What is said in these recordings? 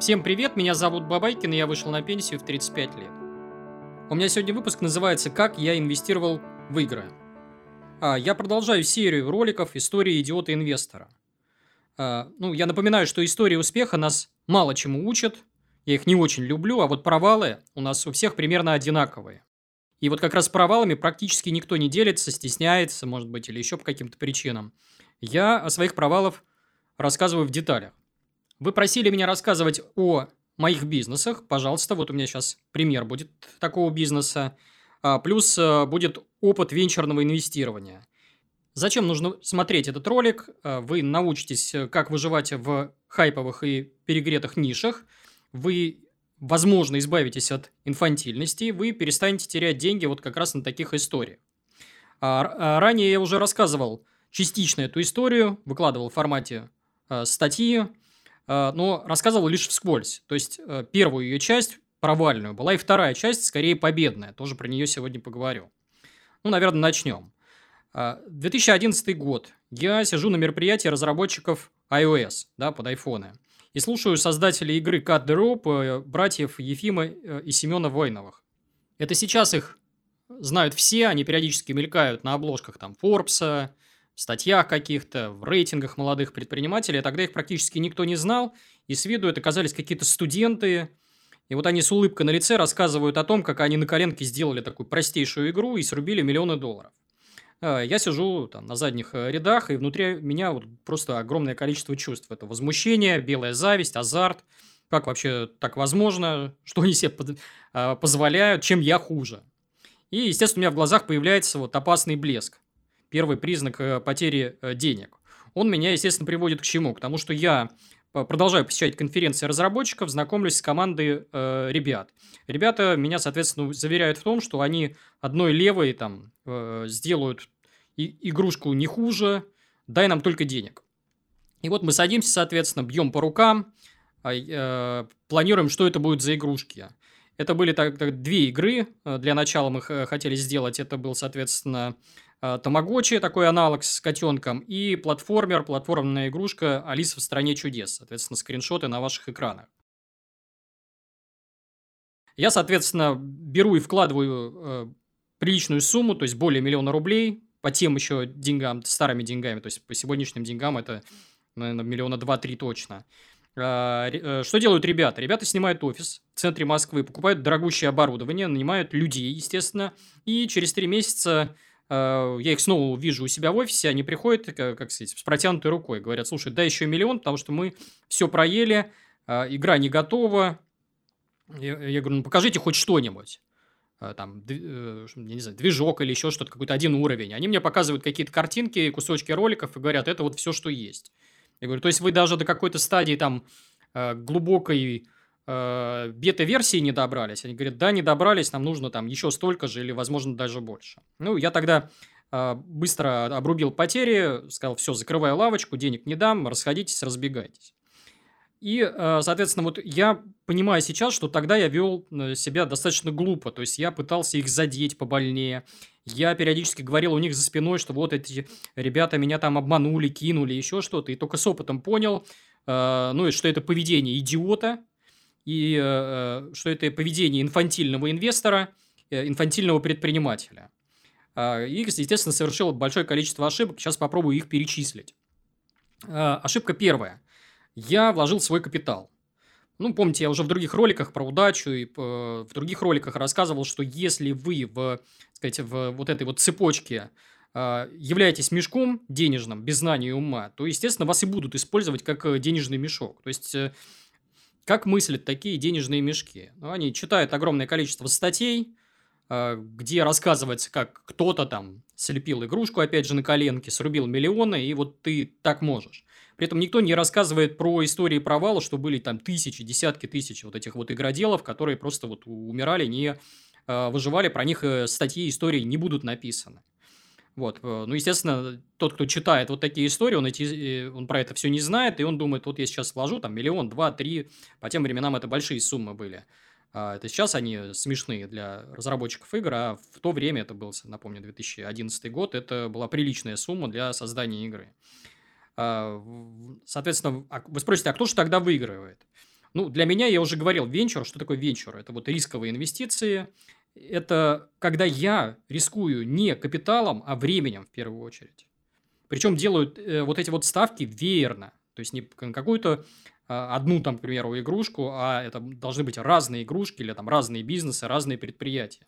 Всем привет, меня зовут Бабайкин, и я вышел на пенсию в 35 лет. У меня сегодня выпуск называется «Как я инвестировал в игры». А, я продолжаю серию роликов «Истории идиота-инвестора». А, ну, я напоминаю, что истории успеха нас мало чему учат, я их не очень люблю, а вот провалы у нас у всех примерно одинаковые. И вот как раз провалами практически никто не делится, стесняется, может быть, или еще по каким-то причинам. Я о своих провалах рассказываю в деталях. Вы просили меня рассказывать о моих бизнесах. Пожалуйста, вот у меня сейчас пример будет такого бизнеса. А, плюс а, будет опыт венчурного инвестирования. Зачем нужно смотреть этот ролик? А, вы научитесь, как выживать в хайповых и перегретых нишах. Вы, возможно, избавитесь от инфантильности. Вы перестанете терять деньги вот как раз на таких историях. Ранее я уже рассказывал частично эту историю, выкладывал в формате статьи. А, но рассказывал лишь вскользь. То есть, э, первую ее часть провальную была, и вторая часть скорее победная. Тоже про нее сегодня поговорю. Ну, наверное, начнем. 2011 а, год. Я сижу на мероприятии разработчиков iOS, да, под iPhone. И слушаю создателей игры Cut the Rope, э, братьев Ефима э, и Семена Войновых. Это сейчас их знают все, они периодически мелькают на обложках там в статьях каких-то, в рейтингах молодых предпринимателей, а тогда их практически никто не знал, и с виду это казались какие-то студенты, и вот они с улыбкой на лице рассказывают о том, как они на коленке сделали такую простейшую игру и срубили миллионы долларов. А, я сижу там на задних э, рядах, и внутри меня вот просто огромное количество чувств. Это возмущение, белая зависть, азарт. Как вообще так возможно? Что они себе а, позволяют? Чем я хуже? И, естественно, у меня в глазах появляется вот опасный блеск первый признак э, потери э, денег. Он меня, естественно, приводит к чему? К тому, что я э, продолжаю посещать конференции разработчиков, знакомлюсь с командой э, ребят. Ребята меня, соответственно, заверяют в том, что они одной левой там э, сделают и, игрушку не хуже, дай нам только денег. И вот мы садимся, соответственно, бьем по рукам, э, планируем, что это будет за игрушки. Это были так, так, две игры. Для начала мы хотели сделать. Это был, соответственно, Тамагочи, такой аналог с котенком, и платформер, платформенная игрушка Алиса в стране чудес. Соответственно, скриншоты на ваших экранах. Я, соответственно, беру и вкладываю э, приличную сумму, то есть более миллиона рублей, по тем еще деньгам, старыми деньгами, то есть по сегодняшним деньгам это, наверное, миллиона два-три точно. Э, э, что делают ребята? Ребята снимают офис в центре Москвы, покупают дорогущее оборудование, нанимают людей, естественно, и через три месяца Э, я их снова вижу у себя в офисе, они приходят, как сказать, с протянутой рукой, говорят, слушай, дай еще миллион, потому что мы все проели, э, игра не готова. Я, говорю, ну покажите хоть что-нибудь. Э, там, я не знаю, движок или еще что-то, какой-то один уровень. Они мне показывают какие-то картинки, кусочки роликов и говорят, это вот все, что есть. Я говорю, то есть вы даже до какой-то стадии там глубокой э, бета-версии не добрались. Они говорят, да, не добрались, нам нужно там еще столько же или, возможно, даже больше. Ну, я тогда э, быстро обрубил потери, сказал, все, закрываю лавочку, денег не дам, расходитесь, разбегайтесь. И, э, соответственно, вот я понимаю сейчас, что тогда я вел э, себя достаточно глупо, то есть я пытался их задеть побольнее, я периодически говорил у них за спиной, что вот эти ребята меня там обманули, кинули, еще что-то, и только с опытом понял, э, ну, и что это поведение идиота, и э, э, что это поведение инфантильного инвестора, э, инфантильного предпринимателя. Э, и, естественно, совершил большое количество ошибок. Сейчас попробую их перечислить. Э, ошибка первая. Я вложил свой капитал. Ну, помните, я уже в других роликах про удачу и в других роликах рассказывал, что если вы в, сказать, в вот этой вот цепочке являетесь мешком денежным, без знания и ума, то, естественно, вас и будут использовать как денежный мешок. То есть, как мыслят такие денежные мешки? Ну, они читают огромное количество статей, а, где рассказывается, как кто-то там слепил игрушку, опять же, на коленке, срубил миллионы, и вот ты так можешь. При этом никто не рассказывает про истории провала, что были там тысячи, десятки тысяч вот этих вот игроделов, которые просто вот умирали, не а, выживали, про них э, статьи, истории не будут написаны. Вот, э, ну, естественно, тот, кто читает вот такие истории, он, эти, э, он про это все не знает, и он думает, вот я сейчас вложу там миллион, два, три, по тем временам это большие суммы были. А это сейчас они смешные для разработчиков игр, а в то время, это был, напомню, 2011 год, это была приличная сумма для создания игры. А, соответственно, а вы спросите, а кто же тогда выигрывает? Ну, для меня, я уже говорил, венчур, что такое венчур? Это вот рисковые инвестиции. Это когда я рискую не капиталом, а временем в первую очередь. Причем делают э, вот эти вот ставки веерно. То есть, не какую-то а, одну, там, к примеру, игрушку, а это должны быть разные игрушки или там разные бизнесы, разные предприятия.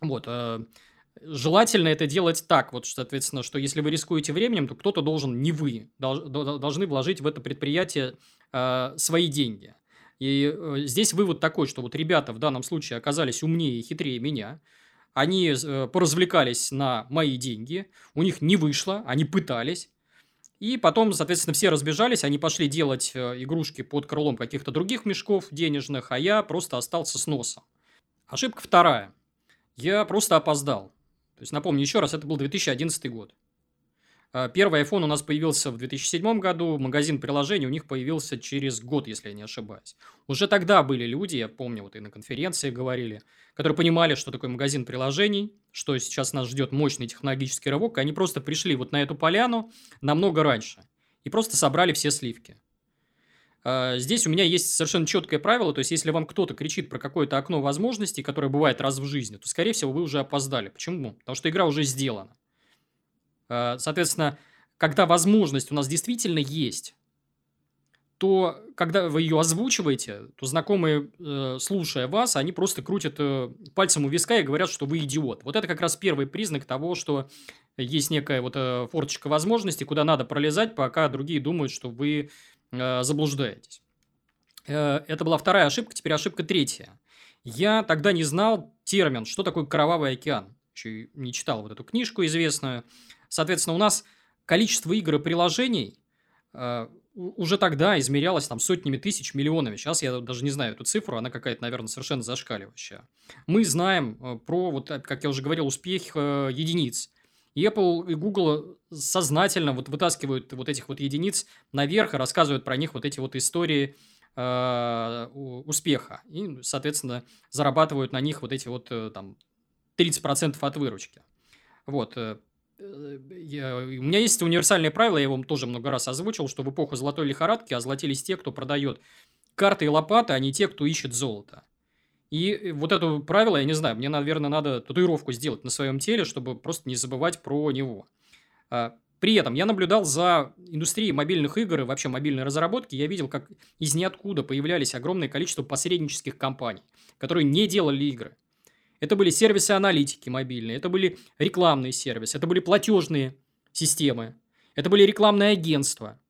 Вот. Э, желательно это делать так, вот, соответственно, что если вы рискуете временем, то кто-то должен, не вы, должны вложить в это предприятие э, свои деньги. И э, здесь вывод такой, что вот ребята в данном случае оказались умнее и хитрее меня. Они э, поразвлекались на мои деньги, у них не вышло, они пытались. И потом, соответственно, все разбежались, они пошли делать э, игрушки под крылом каких-то других мешков денежных, а я просто остался с носом. Ошибка вторая. Я просто опоздал. То есть, напомню еще раз, это был 2011 год. А, первый iPhone у нас появился в 2007 году, магазин приложений у них появился через год, если я не ошибаюсь. Уже тогда были люди, я помню, вот и на конференции говорили, которые понимали, что такое магазин приложений, что сейчас нас ждет мощный технологический рывок, и они просто пришли вот на эту поляну намного раньше и просто собрали все сливки. А, здесь у меня есть совершенно четкое правило, то есть если вам кто-то кричит про какое-то окно возможностей, которое бывает раз в жизни, то, скорее всего, вы уже опоздали. Почему? Потому что игра уже сделана. Э, соответственно, когда возможность у нас действительно есть, то когда вы ее озвучиваете, то знакомые, э, слушая вас, они просто крутят э, пальцем у виска и говорят, что вы идиот. Вот это как раз первый признак того, что есть некая вот форточка возможностей, куда надо пролезать, пока другие думают, что вы заблуждаетесь. Это была вторая ошибка, теперь ошибка третья. Я тогда не знал термин, что такое кровавый океан. Еще не читал вот эту книжку известную. Соответственно, у нас количество игр и приложений э, уже тогда измерялось там сотнями тысяч, миллионами. Сейчас я даже не знаю эту цифру, она какая-то, наверное, совершенно зашкаливающая. Мы знаем э, про, вот, э, как я уже говорил, успех единиц. И Apple и Google сознательно вот вытаскивают вот этих вот единиц наверх и рассказывают про них вот эти вот истории успеха. И, соответственно, зарабатывают на них вот эти вот там 30% от выручки. Вот. Э, Э, я, у меня есть универсальное правило, я вам тоже много раз озвучил, что в эпоху золотой лихорадки озолотились те, кто продает карты и лопаты, а не те, кто ищет золото. И вот это правило, я не знаю, мне, наверное, надо татуировку сделать на своем теле, чтобы просто не забывать про него. А, при этом я наблюдал за индустрией мобильных игр и вообще мобильной разработки. Я видел, как из ниоткуда появлялись огромное количество посреднических компаний, которые не делали игры. Это были сервисы аналитики мобильные, это были рекламные сервисы, это были платежные системы, это были рекламные агентства.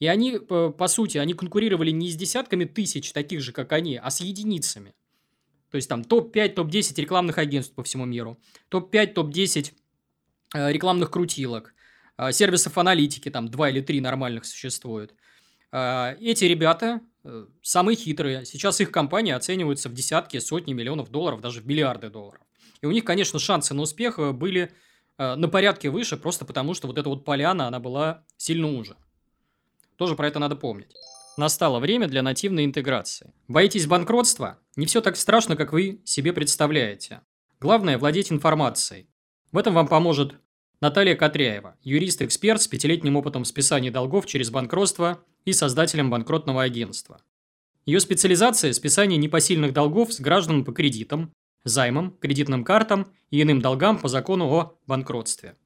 И они, по сути, они конкурировали не с десятками тысяч таких же, как они, а с единицами. То есть там топ-5, топ-10 рекламных агентств по всему миру, топ-5, топ-10 э, рекламных крутилок, э, сервисов аналитики, там два или три нормальных существуют. Э, эти ребята Э, самые хитрые. Сейчас их компании оцениваются в десятки, сотни миллионов долларов, даже в миллиарды долларов. И у них, конечно, шансы на успех э, были э, на порядке выше, просто потому что вот эта вот поляна, она была сильно уже. Тоже про это надо помнить. Настало время для нативной интеграции. Боитесь банкротства? Не все так страшно, как вы себе представляете. Главное – владеть информацией. В этом вам поможет Наталья Котряева, юрист-эксперт с пятилетним опытом списания долгов через банкротство и создателем банкротного агентства. Ее специализация – списание непосильных долгов с гражданам по кредитам, займам, кредитным картам и иным долгам по закону о банкротстве.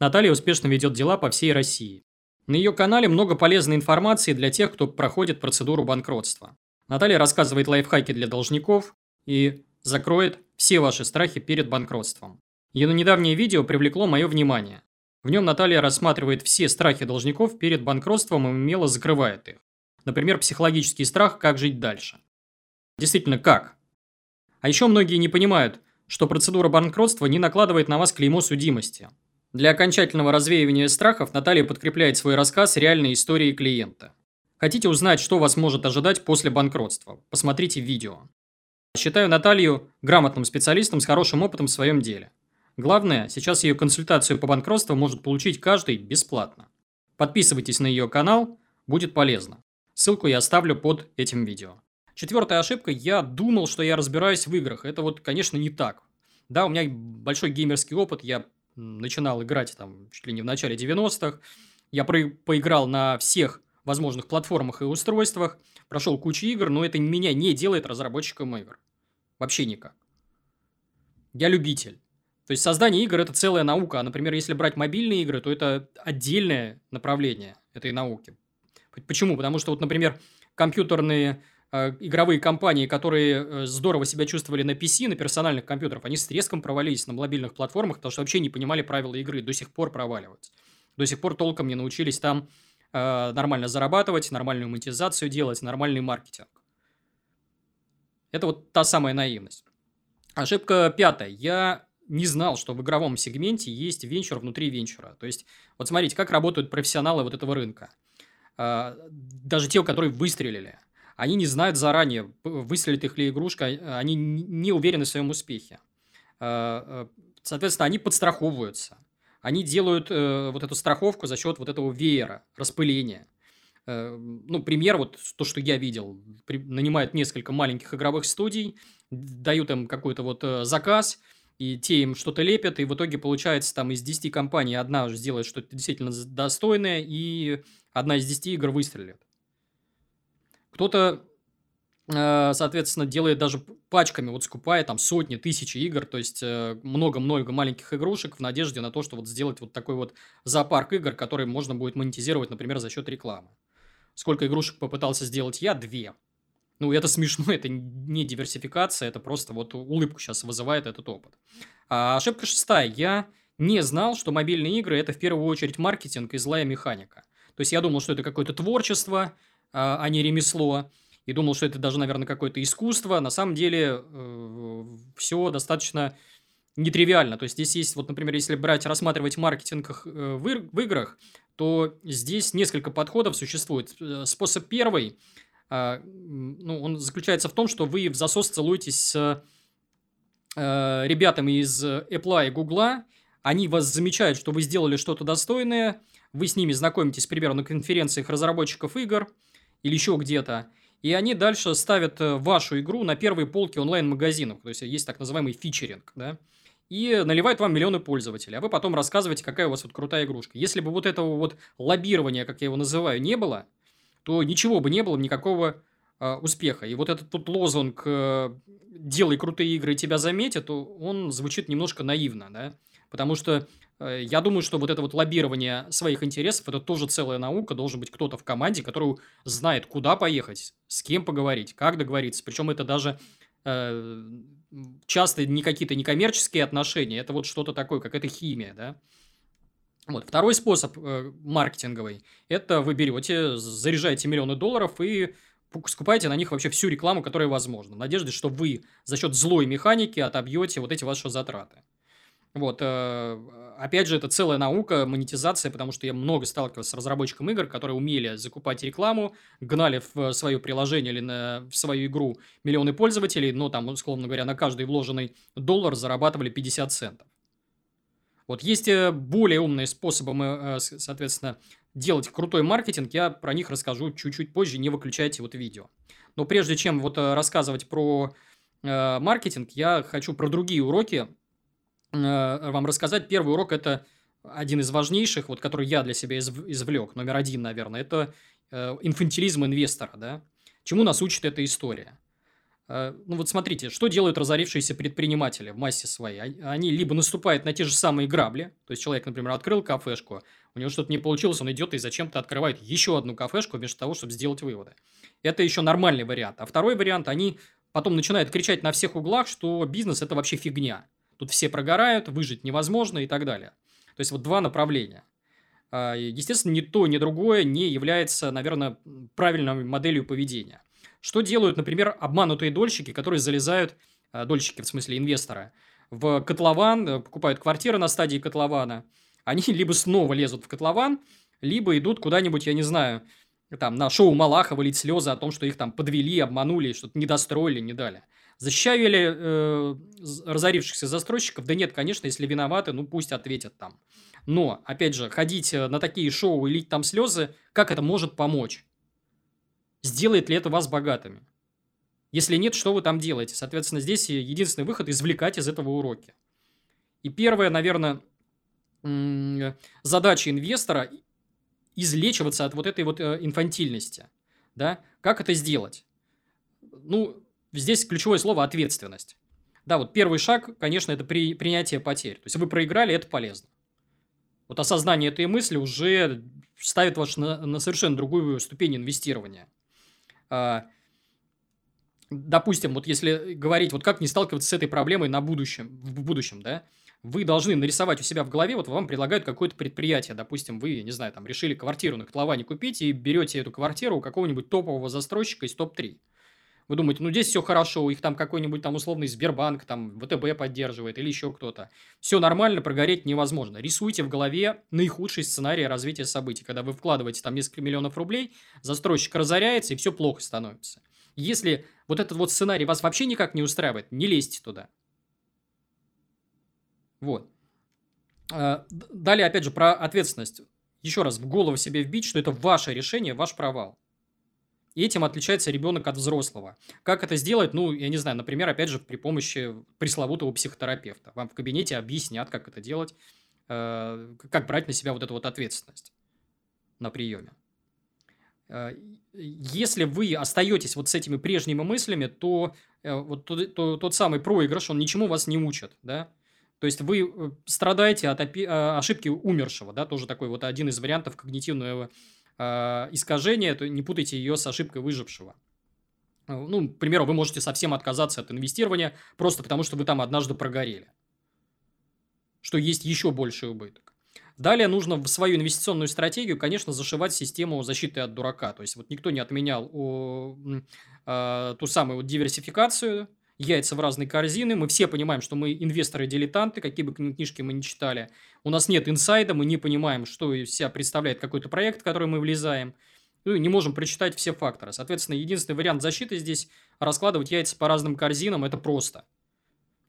Наталья успешно ведет дела по всей России. На ее канале много полезной информации для тех, кто проходит процедуру банкротства. Наталья рассказывает лайфхаки для должников и закроет все ваши страхи перед банкротством. Ее недавнее видео привлекло мое внимание. В нем Наталья рассматривает все страхи должников перед банкротством и умело закрывает их. Например, психологический страх, как жить дальше. Действительно, как? А еще многие не понимают, что процедура банкротства не накладывает на вас клеймо судимости. Для окончательного развеивания страхов Наталья подкрепляет свой рассказ реальной историей клиента. Хотите узнать, что вас может ожидать после банкротства? Посмотрите видео. Считаю Наталью грамотным специалистом с хорошим опытом в своем деле. Главное, сейчас ее консультацию по банкротству может получить каждый бесплатно. Подписывайтесь на ее канал, будет полезно. Ссылку я оставлю под этим видео. Четвертая ошибка. Я думал, что я разбираюсь в играх. Это вот, конечно, не так. Да, у меня большой геймерский опыт. Я начинал играть там чуть ли не в начале 90-х. Я про- поиграл на всех возможных платформах и устройствах, прошел кучу игр, но это меня не делает разработчиком игр. Вообще никак. Я любитель. То есть создание игр это целая наука. А, например, если брать мобильные игры, то это отдельное направление этой науки. Почему? Потому что, вот, например, компьютерные э, игровые компании, которые э, здорово себя чувствовали на PC, на персональных компьютерах, они с треском провалились на мобильных платформах, потому что вообще не понимали правила игры, до сих пор проваливаются. До сих пор толком не научились там э, нормально зарабатывать, нормальную монетизацию делать, нормальный маркетинг. Это вот та самая наивность. Ошибка пятая. Я не знал, что в игровом сегменте есть венчур внутри венчура. То есть, вот смотрите, как работают профессионалы вот этого рынка. А, даже те, которые выстрелили. Они не знают заранее, выстрелит их ли игрушка, а, они не уверены в своем успехе. А, соответственно, они подстраховываются. Они делают э, вот эту страховку за счет вот этого веера, распыления. Э, ну, пример, вот то, что я видел. нанимают несколько маленьких игровых студий, дают им какой-то вот э, заказ – и те им что-то лепят, и в итоге получается там из 10 компаний одна уже сделает что-то действительно достойное, и одна из 10 игр выстрелит. Кто-то, э, соответственно, делает даже пачками, вот скупая там сотни, тысячи игр, то есть э, много-много маленьких игрушек в надежде на то, что вот сделать вот такой вот зоопарк игр, который можно будет монетизировать, например, за счет рекламы. Сколько игрушек попытался сделать я? Две. Ну, это смешно, это не диверсификация, это просто вот улыбку сейчас вызывает этот опыт. А ошибка шестая. Я не знал, что мобильные игры – это в первую очередь маркетинг и злая механика. То есть, я думал, что это какое-то творчество, а, а не ремесло. И думал, что это даже, наверное, какое-то искусство. На самом деле, э, все достаточно нетривиально. То есть, здесь есть, вот, например, если брать, рассматривать маркетинг э, в, играх, то здесь несколько подходов существует. Э, способ первый – ну, он заключается в том, что вы в засос целуетесь с э, ребятами из Apple и Google, они вас замечают, что вы сделали что-то достойное, вы с ними знакомитесь, к примеру, на конференциях разработчиков игр или еще где-то, и они дальше ставят э, вашу игру на первые полки онлайн-магазинов, то есть есть так называемый фичеринг, да, и наливают вам миллионы пользователей, а вы потом рассказываете, какая у вас вот крутая игрушка. Если бы вот этого вот лоббирования, как я его называю, не было – то ничего бы не было, никакого э, успеха. И вот этот тут лозунг э, «делай крутые игры, и тебя заметят», он звучит немножко наивно, да? Потому что э, я думаю, что вот это вот лоббирование своих интересов – это тоже целая наука. Должен быть кто-то в команде, который знает, куда поехать, с кем поговорить, как договориться. Причем это даже э, часто не какие-то некоммерческие отношения, это вот что-то такое, как это химия, да? Вот. Второй способ э, маркетинговый – это вы берете, заряжаете миллионы долларов и скупаете на них вообще всю рекламу, которая возможна, в надежде, что вы за счет злой механики отобьете вот эти ваши затраты. Вот, э, опять же, это целая наука, монетизация, потому что я много сталкивался с разработчиком игр, которые умели закупать рекламу, гнали в свое приложение или на, в свою игру миллионы пользователей, но там, условно говоря, на каждый вложенный доллар зарабатывали 50 центов. Вот есть э, более умные способы, э, соответственно, делать крутой маркетинг. Я про них расскажу чуть-чуть позже, не выключайте вот видео. Но прежде чем вот э, рассказывать про маркетинг, я хочу про другие уроки вам рассказать. Первый урок – это один из важнейших, вот, который я для себя извлек, номер один, наверное, это инфантилизм инвестора. Да? Чему нас учит эта история? Э, ну вот смотрите, что делают разорившиеся предприниматели в массе своей? Они либо наступают на те же самые грабли, то есть человек, например, открыл кафешку, у него что-то не получилось, он идет и зачем-то открывает еще одну кафешку вместо того, чтобы сделать выводы. Это еще нормальный вариант. А второй вариант, они потом начинают кричать на всех углах, что бизнес – это вообще фигня. Тут все прогорают, выжить невозможно и так далее. То есть вот два направления. А, естественно, ни то, ни другое не является, наверное, правильной моделью поведения. Что делают, например, обманутые дольщики, которые залезают, э, дольщики в смысле инвестора, в котлован, э, покупают квартиры на стадии котлована. Они либо снова лезут в котлован, либо идут куда-нибудь, я не знаю, там, на шоу Малахова лить слезы о том, что их там подвели, обманули, что-то недостроили, не дали. Защищаю ли э, разорившихся застройщиков? Да нет, конечно, если виноваты, ну пусть ответят там. Но, опять же, ходить э, на такие шоу и лить там слезы, как это может помочь? Сделает ли это вас богатыми? Если нет, что вы там делаете? Соответственно, здесь единственный выход – извлекать из этого уроки. И первая, наверное, задача инвестора излечиваться от вот этой вот э, инфантильности. Да? Как это сделать? Ну, здесь ключевое слово ответственность. Да, вот первый шаг, конечно, это при, принятие потерь. То есть вы проиграли, это полезно. Вот осознание этой мысли уже ставит вас на, на совершенно другую ступень инвестирования. А, допустим, вот если говорить, вот как не сталкиваться с этой проблемой на будущем, в будущем, да, вы должны нарисовать у себя в голове, вот вам предлагают какое-то предприятие, допустим, вы, не знаю, там, решили квартиру на котловане купить и берете эту квартиру у какого-нибудь топового застройщика из топ-3. Вы думаете, ну здесь все хорошо, у них там какой-нибудь там условный Сбербанк, там ВТБ поддерживает или еще кто-то. Все нормально, прогореть невозможно. Рисуйте в голове наихудший сценарий развития событий. Когда вы вкладываете там несколько миллионов рублей, застройщик разоряется и все плохо становится. Если вот этот вот сценарий вас вообще никак не устраивает, не лезьте туда. Вот. А, далее, опять же, про ответственность. Еще раз, в голову себе вбить, что это ваше решение, ваш провал. И этим отличается ребенок от взрослого. Как это сделать? Ну, я не знаю, например, опять же, при помощи пресловутого психотерапевта. Вам в кабинете объяснят, как это делать, э, как брать на себя вот эту вот ответственность на приеме. Э, если вы остаетесь вот с этими прежними мыслями, то э, вот тот, тот, тот самый проигрыш, он ничему вас не учит, да? То есть вы страдаете от ошибки умершего, да, тоже такой вот один из вариантов когнитивного э, искажение, то не путайте ее с ошибкой выжившего. Э, ну, к примеру, вы можете совсем отказаться от инвестирования просто потому, что вы там однажды прогорели. Что есть еще больший убыток. Далее нужно в свою инвестиционную стратегию, конечно, зашивать систему защиты от дурака. То есть, вот никто не отменял о, э, ту самую вот диверсификацию, яйца в разные корзины. Мы все понимаем, что мы инвесторы-дилетанты, какие бы книжки мы ни читали. У нас нет инсайда, мы не понимаем, что из себя представляет какой-то проект, в который мы влезаем. Ну, не можем прочитать все факторы. Соответственно, единственный вариант защиты здесь – раскладывать яйца по разным корзинам. Это просто.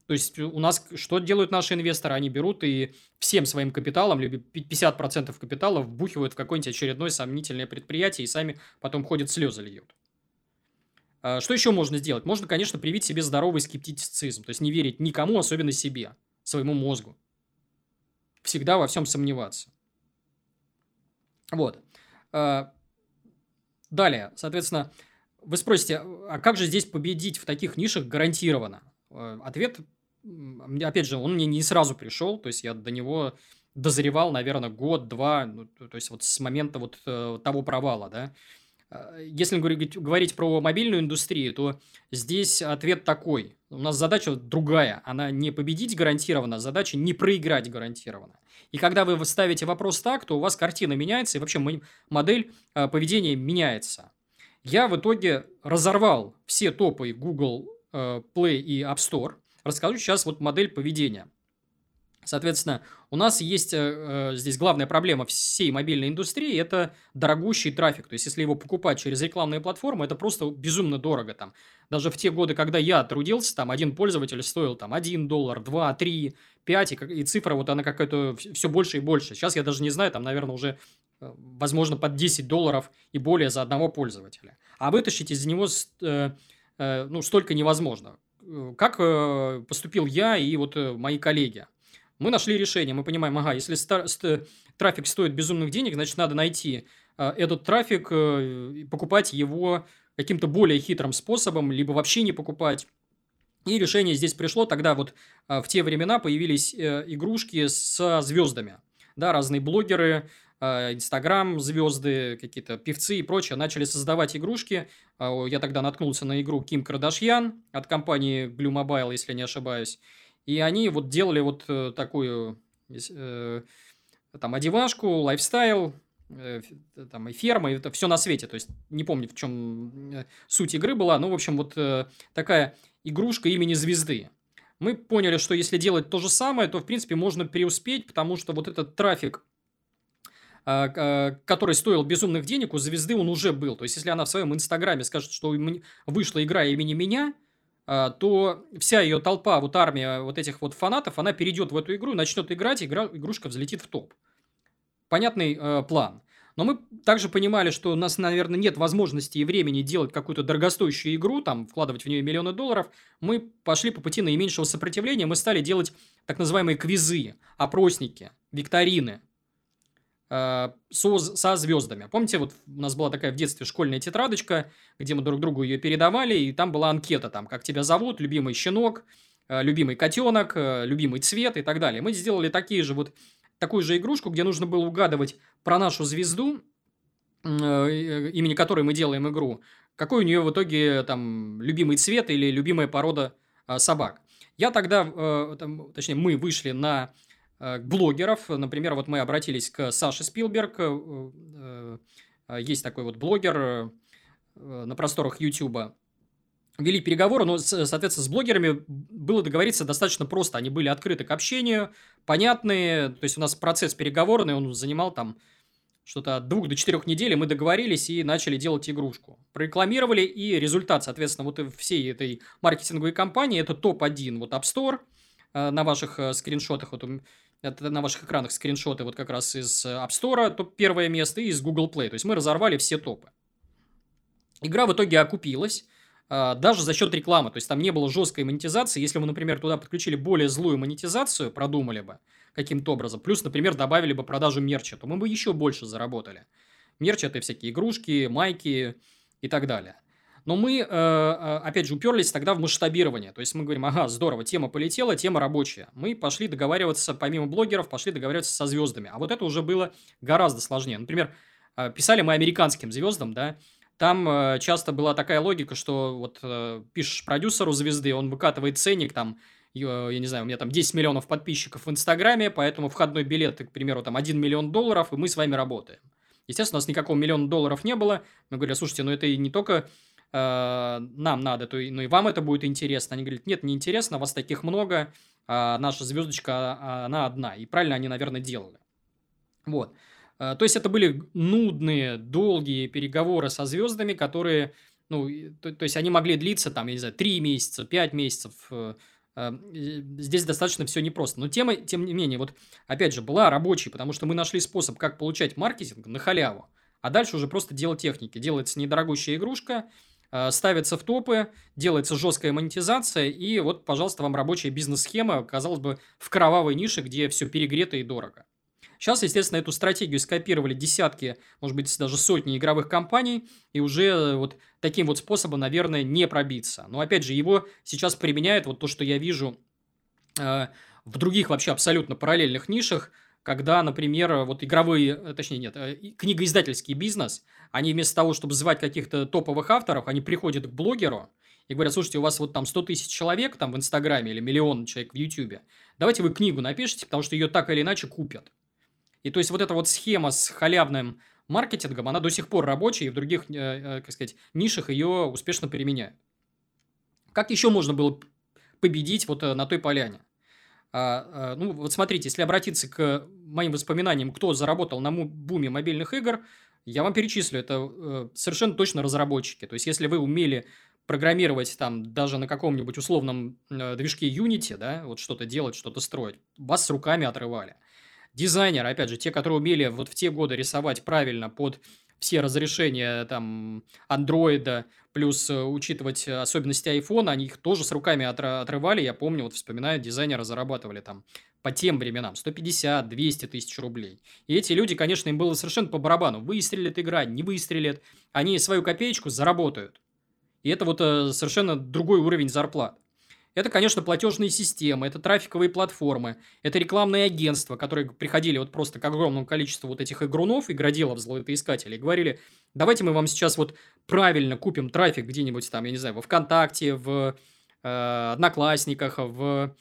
То есть, у нас что делают наши инвесторы? Они берут и всем своим капиталом, либо 50% капитала вбухивают в какое-нибудь очередное сомнительное предприятие и сами потом ходят слезы льют. А, что еще можно сделать? Можно, конечно, привить себе здоровый скептицизм, то есть не верить никому, особенно себе, своему мозгу. Всегда во всем сомневаться. Вот. А, далее, соответственно, вы спросите, а как же здесь победить в таких нишах гарантированно? А, ответ, опять же, он мне не сразу пришел, то есть я до него дозревал, наверное, год-два, ну, то есть вот с момента вот э, того провала, да. Э, если говорить, говорить про мобильную индустрию, то здесь ответ такой. У нас задача другая. Она не победить гарантированно, а задача не проиграть гарантированно. И когда вы ставите вопрос так, то у вас картина меняется, и вообще модель э, поведения меняется. Я в итоге разорвал все топы Google э, Play и App Store. Расскажу сейчас вот модель поведения – Соответственно, у нас есть э, э, здесь главная проблема всей мобильной индустрии – это дорогущий трафик. То есть, если его покупать через рекламные платформы, это просто безумно дорого. Там. Даже в те годы, когда я трудился, там один пользователь стоил там 1 доллар, 2, 3, 5, и, и цифра вот она какая-то все больше и больше. Сейчас я даже не знаю, там, наверное, уже э, возможно под 10 долларов и более за одного пользователя. А вытащить из него э, э, ну, столько невозможно. Э, как поступил я и вот мои коллеги – мы нашли решение, мы понимаем, ага, если стар- ст- трафик стоит безумных денег, значит, надо найти э, этот трафик, э, покупать его каким-то более хитрым способом, либо вообще не покупать. И решение здесь пришло, тогда вот э, в те времена появились э, игрушки со звездами. Да, разные блогеры, э, Инстаграм, звезды, какие-то певцы и прочее начали создавать игрушки. Э, я тогда наткнулся на игру Ким Кардашьян от компании Blue Mobile, если не ошибаюсь. И они вот делали вот э, такую э, там одевашку, лайфстайл, э, там и ферма, и это все на свете. То есть не помню, в чем э, суть игры была. Ну, в общем, вот э, такая игрушка имени звезды. Мы поняли, что если делать то же самое, то, в принципе, можно преуспеть, потому что вот этот трафик, э, который стоил безумных денег, у звезды он уже был. То есть, если она в своем инстаграме скажет, что вышла игра имени меня – а, то вся ее толпа, вот армия вот этих вот фанатов, она перейдет в эту игру, начнет играть, игра, игрушка взлетит в топ. Понятный э, план. Но мы также понимали, что у нас, наверное, нет возможности и времени делать какую-то дорогостоящую игру, там, вкладывать в нее миллионы долларов. Мы пошли по пути наименьшего сопротивления, мы стали делать так называемые квизы, опросники, викторины. Со, со звездами. Помните, вот у нас была такая в детстве школьная тетрадочка, где мы друг другу ее передавали, и там была анкета, там, как тебя зовут, любимый щенок, любимый котенок, любимый цвет и так далее. Мы сделали такие же вот, такую же игрушку, где нужно было угадывать про нашу звезду, имени которой мы делаем игру, какой у нее в итоге там любимый цвет или любимая порода собак. Я тогда, э, точнее, мы вышли на э, блогеров. Например, вот мы обратились к Саше Спилберг. Э, есть такой вот блогер на просторах Ютуба. Вели переговоры, но, соответственно, с блогерами было договориться достаточно просто. Они были открыты к общению, понятные. То есть, у нас процесс переговорный, он занимал там что-то от двух до четырех недель, мы договорились и начали делать игрушку. Прорекламировали, и результат, соответственно, вот всей этой маркетинговой кампании, это топ-1, вот App Store, э, на ваших э, скриншотах, вот это на ваших экранах скриншоты вот как раз из App Store, топ первое место, и из Google Play. То есть, мы разорвали все топы. Игра в итоге окупилась, э, даже за счет рекламы. То есть, там не было жесткой монетизации. Если мы, например, туда подключили более злую монетизацию, продумали бы, каким-то образом. Плюс, например, добавили бы продажу мерча, то мы бы еще больше заработали. Мерч – это всякие игрушки, майки и так далее. Но мы, э, э, опять же, уперлись тогда в масштабирование. То есть, мы говорим, ага, здорово, тема полетела, тема рабочая. Мы пошли договариваться, помимо блогеров, пошли договариваться со звездами. А вот это уже было гораздо сложнее. Например, э, писали мы американским звездам, да, там часто была такая логика, что вот пишешь продюсеру звезды, он выкатывает ценник там я не знаю, у меня там 10 миллионов подписчиков в Инстаграме, поэтому входной билет, к примеру, там 1 миллион долларов, и мы с вами работаем. Естественно, у нас никакого миллиона долларов не было. Мы говорили, слушайте, ну это и не только нам надо, то и, ну и вам это будет интересно. Они говорят, нет, не интересно, вас таких много, а наша звездочка, а, она одна. И правильно они, наверное, делали. Вот. Э, то есть, это были нудные, долгие переговоры со звездами, которые, ну, то, то есть, они могли длиться там, я не знаю, 3 месяца, 5 месяцев, э, здесь достаточно все непросто. Но тема, тем не менее, вот опять же, была рабочей, потому что мы нашли способ, как получать маркетинг на халяву. А дальше уже просто дело техники. Делается недорогущая игрушка, э, ставится в топы, делается жесткая монетизация, и вот, пожалуйста, вам рабочая бизнес-схема, казалось бы, в кровавой нише, где все перегрето и дорого. Сейчас, естественно, эту стратегию скопировали десятки, может быть, даже сотни игровых компаний, и уже э, вот таким вот способом, наверное, не пробиться. Но, опять же, его сейчас применяют, вот то, что я вижу э, в других вообще абсолютно параллельных нишах, когда, например, вот игровые, э, точнее нет, э, книгоиздательский бизнес, они вместо того, чтобы звать каких-то топовых авторов, они приходят к блогеру и говорят, слушайте, у вас вот там 100 тысяч человек там в Инстаграме или миллион человек в Ютубе, давайте вы книгу напишите, потому что ее так или иначе купят. И то есть вот эта вот схема с халявным маркетингом, она до сих пор рабочая, и в других, э, э, как сказать, нишах ее успешно применяют. Как еще можно было победить вот э, на той поляне? А, а, ну, вот смотрите, если обратиться к моим воспоминаниям, кто заработал на буме мобильных игр, я вам перечислю, это совершенно точно разработчики. То есть, если вы умели программировать там даже на каком-нибудь условном движке Unity, да, вот что-то делать, что-то строить, вас с руками отрывали – Дизайнеры, опять же, те, которые умели вот в те годы рисовать правильно под все разрешения там андроида, плюс э, учитывать особенности айфона, они их тоже с руками отрывали. Я помню, вот вспоминаю, дизайнеры зарабатывали там по тем временам 150-200 тысяч рублей. И эти люди, конечно, им было совершенно по барабану. Выстрелит игра, не выстрелит. Они свою копеечку заработают. И это вот э, совершенно другой уровень зарплат. Это, конечно, платежные системы, это трафиковые платформы, это рекламные агентства, которые приходили вот просто к огромному количеству вот этих игрунов, игроделов, злоотоискателей, и говорили, давайте мы вам сейчас вот правильно купим трафик где-нибудь там, я не знаю, во ВКонтакте, в э, Одноклассниках, в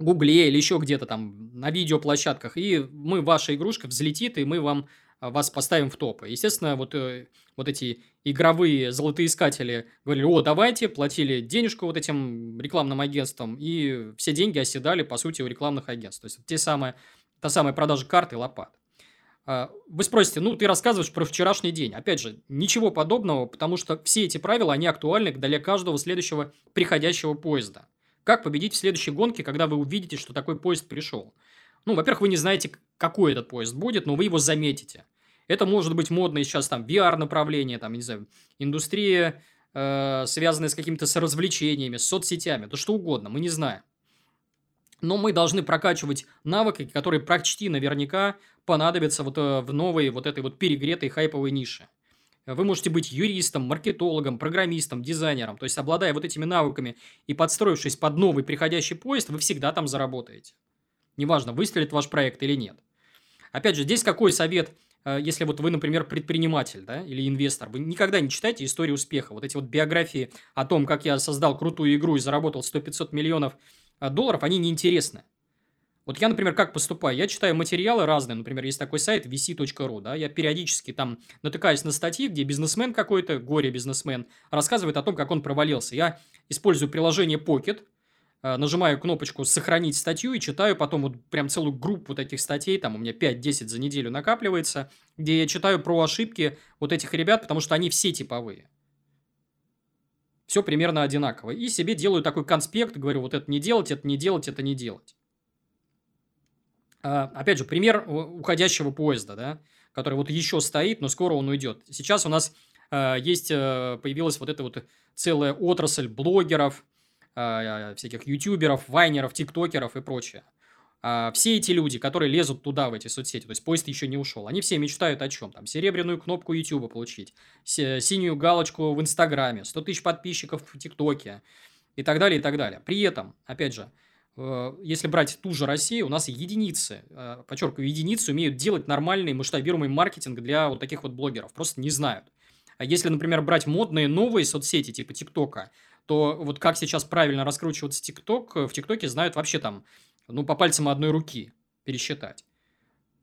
Гугле или еще где-то там на видеоплощадках, и мы, ваша игрушка взлетит, и мы вам вас поставим в топы. Естественно, вот, э, вот эти игровые золотоискатели говорили, о, давайте, платили денежку вот этим рекламным агентствам, и все деньги оседали, по сути, у рекламных агентств. То есть, те самые, та самая продажа карт и лопат. А, вы спросите, ну, ты рассказываешь про вчерашний день. Опять же, ничего подобного, потому что все эти правила, они актуальны для каждого следующего приходящего поезда. Как победить в следующей гонке, когда вы увидите, что такой поезд пришел? Ну, во-первых, вы не знаете, какой этот поезд будет, но вы его заметите. Это может быть модно сейчас там VR-направление, там, не знаю, индустрия, э, связанная с какими-то с развлечениями, с соцсетями, то что угодно, мы не знаем. но мы должны прокачивать навыки, которые почти наверняка понадобятся вот э, в новой вот этой вот перегретой хайповой нише. Вы можете быть юристом, маркетологом, программистом, дизайнером. То есть, обладая вот этими навыками и подстроившись под новый приходящий поезд, вы всегда там заработаете. Неважно, выстрелит ваш проект или нет. Опять же, здесь какой совет, э, если вот вы, например, предприниматель да, или инвестор, вы никогда не читайте историю успеха. Вот эти вот биографии о том, как я создал крутую игру и заработал 100-500 миллионов э, долларов, они неинтересны. Вот я, например, как поступаю? Я читаю материалы разные. Например, есть такой сайт vc.ru, да, я периодически там натыкаюсь на статьи, где бизнесмен какой-то, горе-бизнесмен, рассказывает о том, как он провалился. Я использую приложение Pocket, нажимаю кнопочку «Сохранить статью» и читаю потом вот прям целую группу таких статей, там у меня 5-10 за неделю накапливается, где я читаю про ошибки вот этих ребят, потому что они все типовые. Все примерно одинаково. И себе делаю такой конспект, говорю, вот это не делать, это не делать, это не делать. А, опять же, пример уходящего поезда, да, который вот еще стоит, но скоро он уйдет. Сейчас у нас а, есть, э, появилась вот эта вот целая отрасль блогеров, всяких ютуберов, вайнеров, тиктокеров и прочее. Все эти люди, которые лезут туда, в эти соцсети, то есть поезд еще не ушел, они все мечтают о чем? Там серебряную кнопку YouTube получить, синюю галочку в Инстаграме, 100 тысяч подписчиков в ТикТоке и так далее, и так далее. При этом, опять же, Э, если брать ту же Россию, у нас единицы, э, подчеркиваю, единицы умеют делать нормальный масштабируемый маркетинг для вот таких вот блогеров, просто не знают. А если, например, брать модные новые соцсети типа ТикТока, то вот как сейчас правильно раскручиваться ТикТок, в ТикТоке знают вообще там, ну, по пальцам одной руки пересчитать.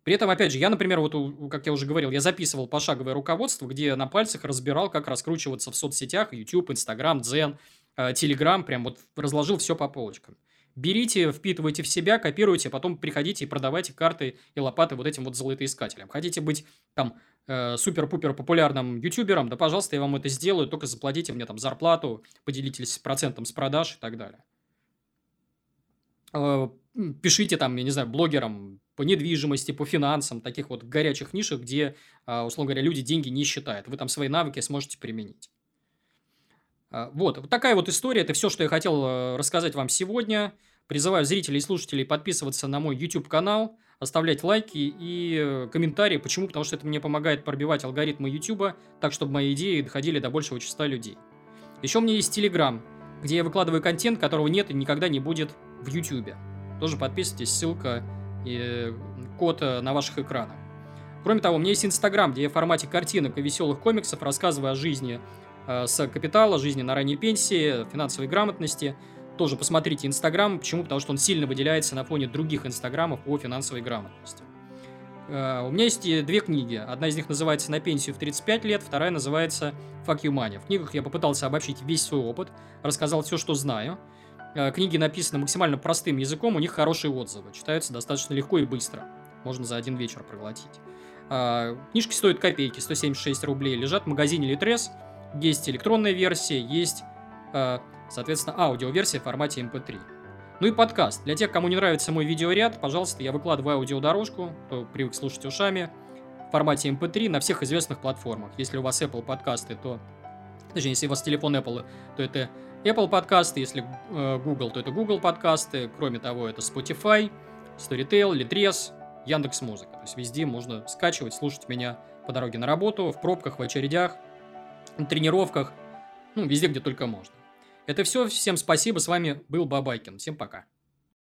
При этом, опять же, я, например, вот, как я уже говорил, я записывал пошаговое руководство, где на пальцах разбирал, как раскручиваться в соцсетях, YouTube, Instagram, Zen, Telegram, прям вот разложил все по полочкам. Берите, впитывайте в себя, копируйте, а потом приходите и продавайте карты и лопаты вот этим вот золотоискателям. Хотите быть там э, супер-пупер популярным ютубером, да, пожалуйста, я вам это сделаю, только заплатите мне там зарплату, поделитесь процентом с продаж и так далее. Э, пишите там, я не знаю, блогерам по недвижимости, по финансам, таких вот горячих нишах, где, э, условно говоря, люди деньги не считают. Вы там свои навыки сможете применить. А, вот, вот такая вот история. Это все, что я хотел э, рассказать вам сегодня. Призываю зрителей и слушателей подписываться на мой YouTube-канал, оставлять лайки и э, комментарии. Почему? Потому что это мне помогает пробивать алгоритмы YouTube, так, чтобы мои идеи доходили до большего числа людей. Еще у меня есть Telegram, где я выкладываю контент, которого нет и никогда не будет в YouTube. Тоже подписывайтесь, ссылка и э, код на ваших экранах. Кроме того, у меня есть Инстаграм, где я в формате картинок и веселых комиксов рассказываю о жизни с капитала, жизни на ранней пенсии, финансовой грамотности. Тоже посмотрите Инстаграм. Почему? Потому что он сильно выделяется на фоне других Инстаграмов по финансовой грамотности. Э, у меня есть две книги. Одна из них называется «На пенсию в 35 лет», вторая называется «Fuck you money». В книгах я попытался обобщить весь свой опыт, рассказал все, что знаю. Э, книги написаны максимально простым языком, у них хорошие отзывы, читаются достаточно легко и быстро. Можно за один вечер проглотить. Книжки стоят копейки, 176 рублей, лежат в магазине Литрес – есть электронная версия, есть, э, соответственно, аудиоверсия в формате MP3. Ну и подкаст. Для тех, кому не нравится мой видеоряд, пожалуйста, я выкладываю аудиодорожку, кто привык слушать ушами, в формате MP3 на всех известных платформах. Если у вас Apple подкасты, то... Точнее, если у вас телефон Apple, то это Apple подкасты, если э, Google, то это Google подкасты. Кроме того, это Spotify, Storytel, Litres, Яндекс Музыка. То есть везде можно скачивать, слушать меня по дороге на работу, в пробках, в очередях на тренировках, ну, везде, где только можно. Это все. Всем спасибо. С вами был Бабайкин. Всем пока.